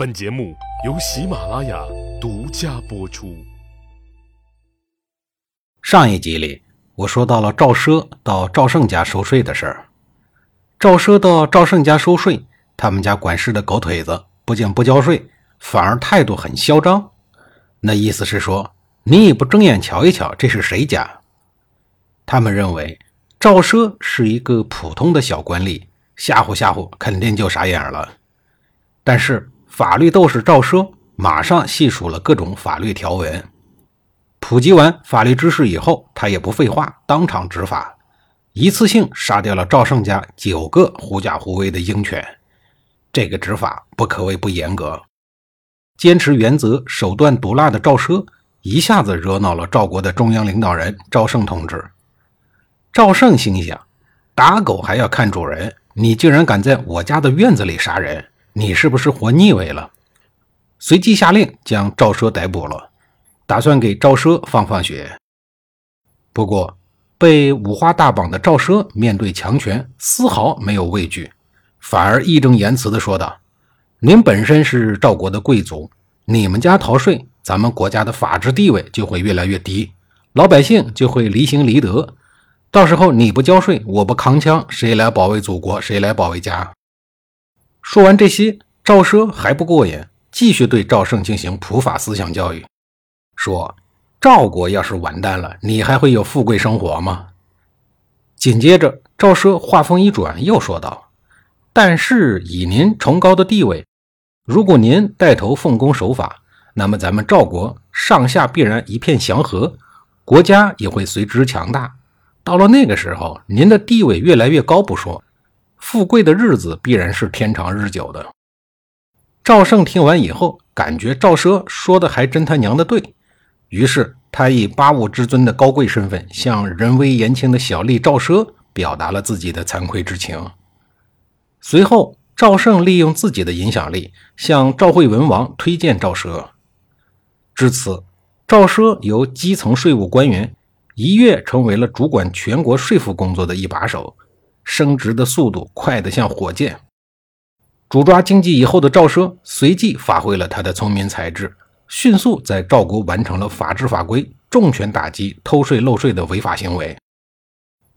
本节目由喜马拉雅独家播出。上一集里，我说到了赵奢到赵胜家收税的事儿。赵奢到赵胜家收税，他们家管事的狗腿子不仅不交税，反而态度很嚣张。那意思是说，你也不睁眼瞧一瞧，这是谁家？他们认为赵奢是一个普通的小官吏，吓唬吓唬，肯定就傻眼了。但是法律斗士赵奢马上细数了各种法律条文，普及完法律知识以后，他也不废话，当场执法。一次性杀掉了赵胜家九个狐假虎威的鹰犬，这个执法不可谓不严格。坚持原则、手段毒辣的赵奢，一下子惹恼了赵国的中央领导人赵胜同志。赵胜心想：打狗还要看主人，你竟然敢在我家的院子里杀人，你是不是活腻味了？随即下令将赵奢逮捕了，打算给赵奢放放血。不过，被五花大绑的赵奢面对强权丝毫没有畏惧，反而义正言辞地说道：“您本身是赵国的贵族，你们家逃税，咱们国家的法治地位就会越来越低，老百姓就会离心离德。到时候你不交税，我不扛枪，谁来保卫祖国？谁来保卫家？”说完这些，赵奢还不过瘾，继续对赵胜进行普法思想教育，说。赵国要是完蛋了，你还会有富贵生活吗？紧接着，赵奢话锋一转，又说道：“但是以您崇高的地位，如果您带头奉公守法，那么咱们赵国上下必然一片祥和，国家也会随之强大。到了那个时候，您的地位越来越高不说，富贵的日子必然是天长日久的。”赵胜听完以后，感觉赵奢说的还真他娘的对。于是，他以八五之尊的高贵身份，向人微言轻的小吏赵奢表达了自己的惭愧之情。随后，赵胜利用自己的影响力，向赵惠文王推荐赵奢。至此，赵奢由基层税务官员一跃成为了主管全国税赋工作的一把手，升职的速度快得像火箭。主抓经济以后的赵奢，随即发挥了他的聪明才智。迅速在赵国完成了法制法规，重拳打击偷税漏税的违法行为，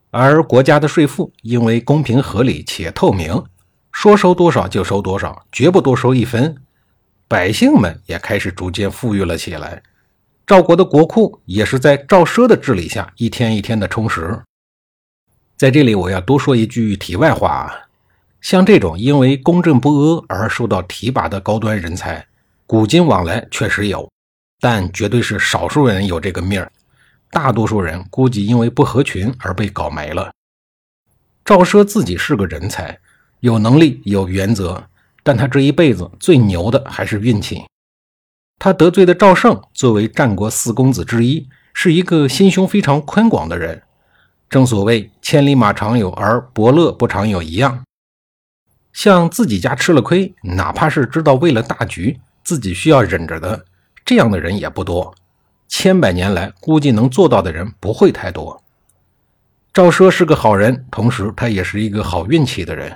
而国家的税赋因为公平合理且透明，说收多少就收多少，绝不多收一分。百姓们也开始逐渐富裕了起来，赵国的国库也是在赵奢的治理下一天一天的充实。在这里，我要多说一句题外话啊：像这种因为公正不阿而受到提拔的高端人才。古今往来确实有，但绝对是少数人有这个命儿，大多数人估计因为不合群而被搞没了。赵奢自己是个人才，有能力有原则，但他这一辈子最牛的还是运气。他得罪的赵胜，作为战国四公子之一，是一个心胸非常宽广的人。正所谓千里马常有，而伯乐不常有一样。像自己家吃了亏，哪怕是知道为了大局。自己需要忍着的这样的人也不多，千百年来估计能做到的人不会太多。赵奢是个好人，同时他也是一个好运气的人。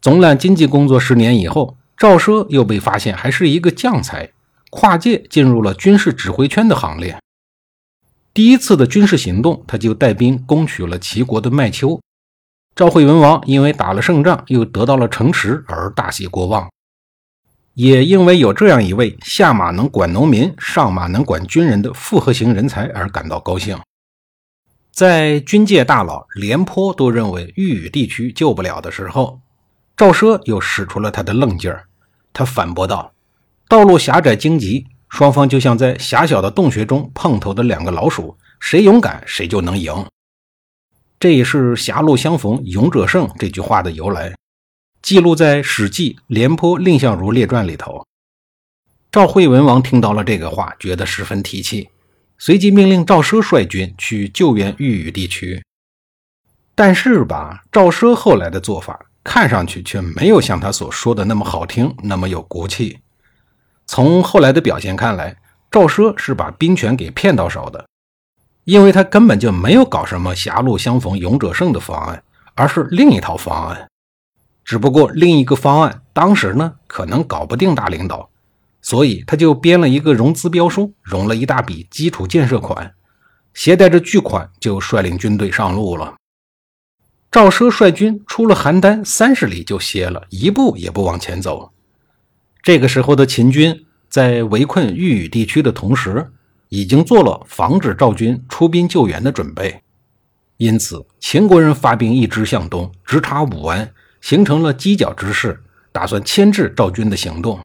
总揽经济工作十年以后，赵奢又被发现还是一个将才，跨界进入了军事指挥圈的行列。第一次的军事行动，他就带兵攻取了齐国的麦丘。赵惠文王因为打了胜仗，又得到了城池，而大喜过望。也因为有这样一位下马能管农民、上马能管军人的复合型人才而感到高兴。在军界大佬廉颇都认为豫语地区救不了的时候，赵奢又使出了他的愣劲儿。他反驳道：“道路狭窄荆棘，双方就像在狭小的洞穴中碰头的两个老鼠，谁勇敢谁就能赢。”这也是“狭路相逢勇者胜”这句话的由来。记录在《史记·廉颇蔺相如列传》里头。赵惠文王听到了这个话，觉得十分提气，随即命令赵奢率军去救援豫语地区。但是吧，赵奢后来的做法看上去却没有像他所说的那么好听，那么有骨气。从后来的表现看来，赵奢是把兵权给骗到手的，因为他根本就没有搞什么“狭路相逢勇者胜”的方案，而是另一套方案。只不过另一个方案当时呢可能搞不定大领导，所以他就编了一个融资标书，融了一大笔基础建设款，携带着巨款就率领军队上路了。赵奢率军出了邯郸三十里就歇了，一步也不往前走。这个时候的秦军在围困豫语地区的同时，已经做了防止赵军出兵救援的准备。因此，秦国人发兵一直向东，直插武安，形成了犄角之势，打算牵制赵军的行动。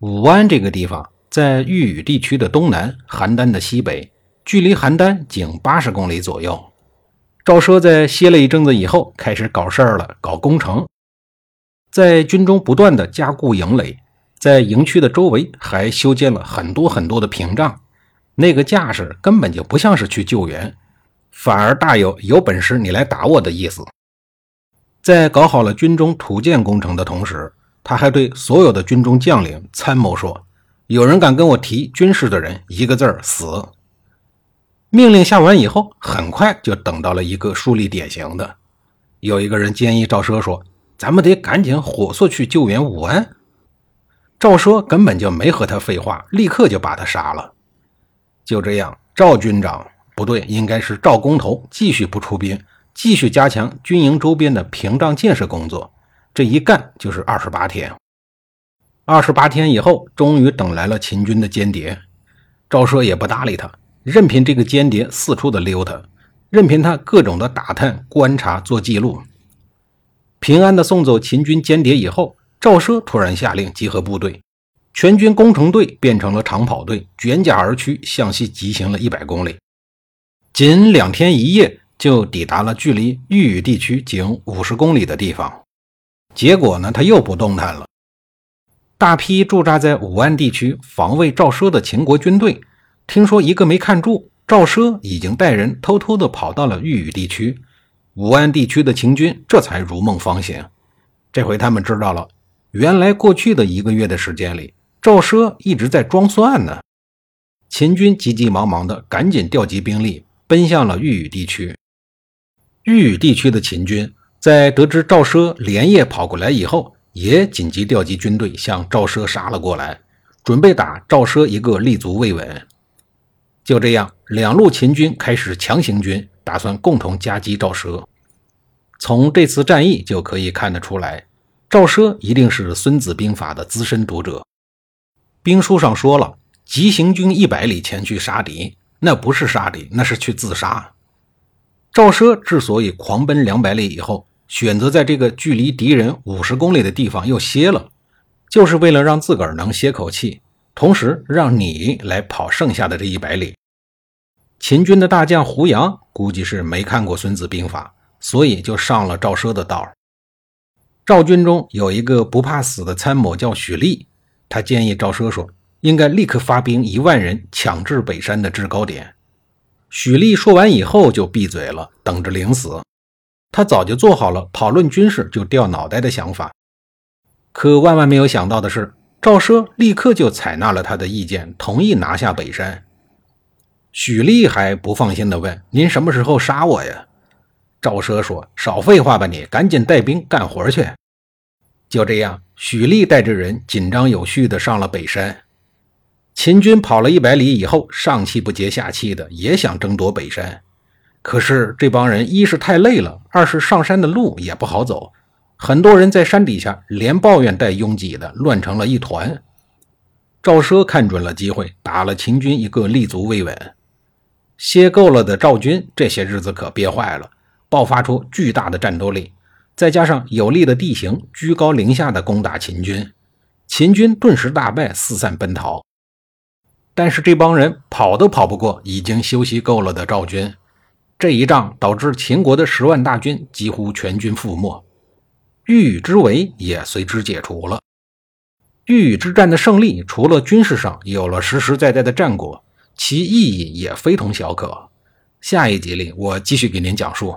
武安这个地方在豫语地区的东南，邯郸的西北，距离邯郸仅八十公里左右。赵奢在歇了一阵子以后，开始搞事儿了，搞工程，在军中不断的加固营垒，在营区的周围还修建了很多很多的屏障，那个架势根本就不像是去救援。反而大有有本事你来打我的意思。在搞好了军中土建工程的同时，他还对所有的军中将领参谋说：“有人敢跟我提军事的人，一个字儿死。”命令下完以后，很快就等到了一个树立典型的。有一个人建议赵奢说：“咱们得赶紧火速去救援武安。”赵奢根本就没和他废话，立刻就把他杀了。就这样，赵军长。不对，应该是赵工头继续不出兵，继续加强军营周边的屏障建设工作。这一干就是二十八天。二十八天以后，终于等来了秦军的间谍。赵奢也不搭理他，任凭这个间谍四处的溜达，任凭他各种的打探、观察、做记录。平安的送走秦军间谍以后，赵奢突然下令集合部队，全军工程队变成了长跑队，卷甲而趋，向西急行了一百公里。仅两天一夜就抵达了距离豫语地区仅五十公里的地方，结果呢，他又不动弹了。大批驻扎在武安地区防卫赵奢的秦国军队，听说一个没看住，赵奢已经带人偷偷的跑到了豫语地区，武安地区的秦军这才如梦方醒。这回他们知道了，原来过去的一个月的时间里，赵奢一直在装蒜呢。秦军急急忙忙的赶紧调集兵力。奔向了豫语地区。豫语地区的秦军在得知赵奢连夜跑过来以后，也紧急调集军队向赵奢杀了过来，准备打赵奢一个立足未稳。就这样，两路秦军开始强行军，打算共同夹击赵奢。从这次战役就可以看得出来，赵奢一定是《孙子兵法》的资深读者。兵书上说了，急行军一百里前去杀敌。那不是杀敌，那是去自杀。赵奢之所以狂奔两百里以后，选择在这个距离敌人五十公里的地方又歇了，就是为了让自个儿能歇口气，同时让你来跑剩下的这一百里。秦军的大将胡杨估计是没看过《孙子兵法》，所以就上了赵奢的道。赵军中有一个不怕死的参谋叫许立，他建议赵奢说。应该立刻发兵一万人，抢至北山的制高点。许立说完以后就闭嘴了，等着领死。他早就做好了讨论军事就掉脑袋的想法。可万万没有想到的是，赵奢立刻就采纳了他的意见，同意拿下北山。许丽还不放心地问：“您什么时候杀我呀？”赵奢说：“少废话吧，你赶紧带兵干活去。”就这样，许丽带着人紧张有序地上了北山。秦军跑了一百里以后，上气不接下气的，也想争夺北山。可是这帮人一是太累了，二是上山的路也不好走，很多人在山底下连抱怨带拥挤的，乱成了一团。赵奢看准了机会，打了秦军一个立足未稳。歇够了的赵军这些日子可憋坏了，爆发出巨大的战斗力，再加上有利的地形，居高临下的攻打秦军，秦军顿时大败，四散奔逃。但是这帮人跑都跑不过已经休息够了的赵军，这一仗导致秦国的十万大军几乎全军覆没，豫语之围也随之解除了。豫语之战的胜利，除了军事上有了实实在在的战果，其意义也非同小可。下一集里，我继续给您讲述。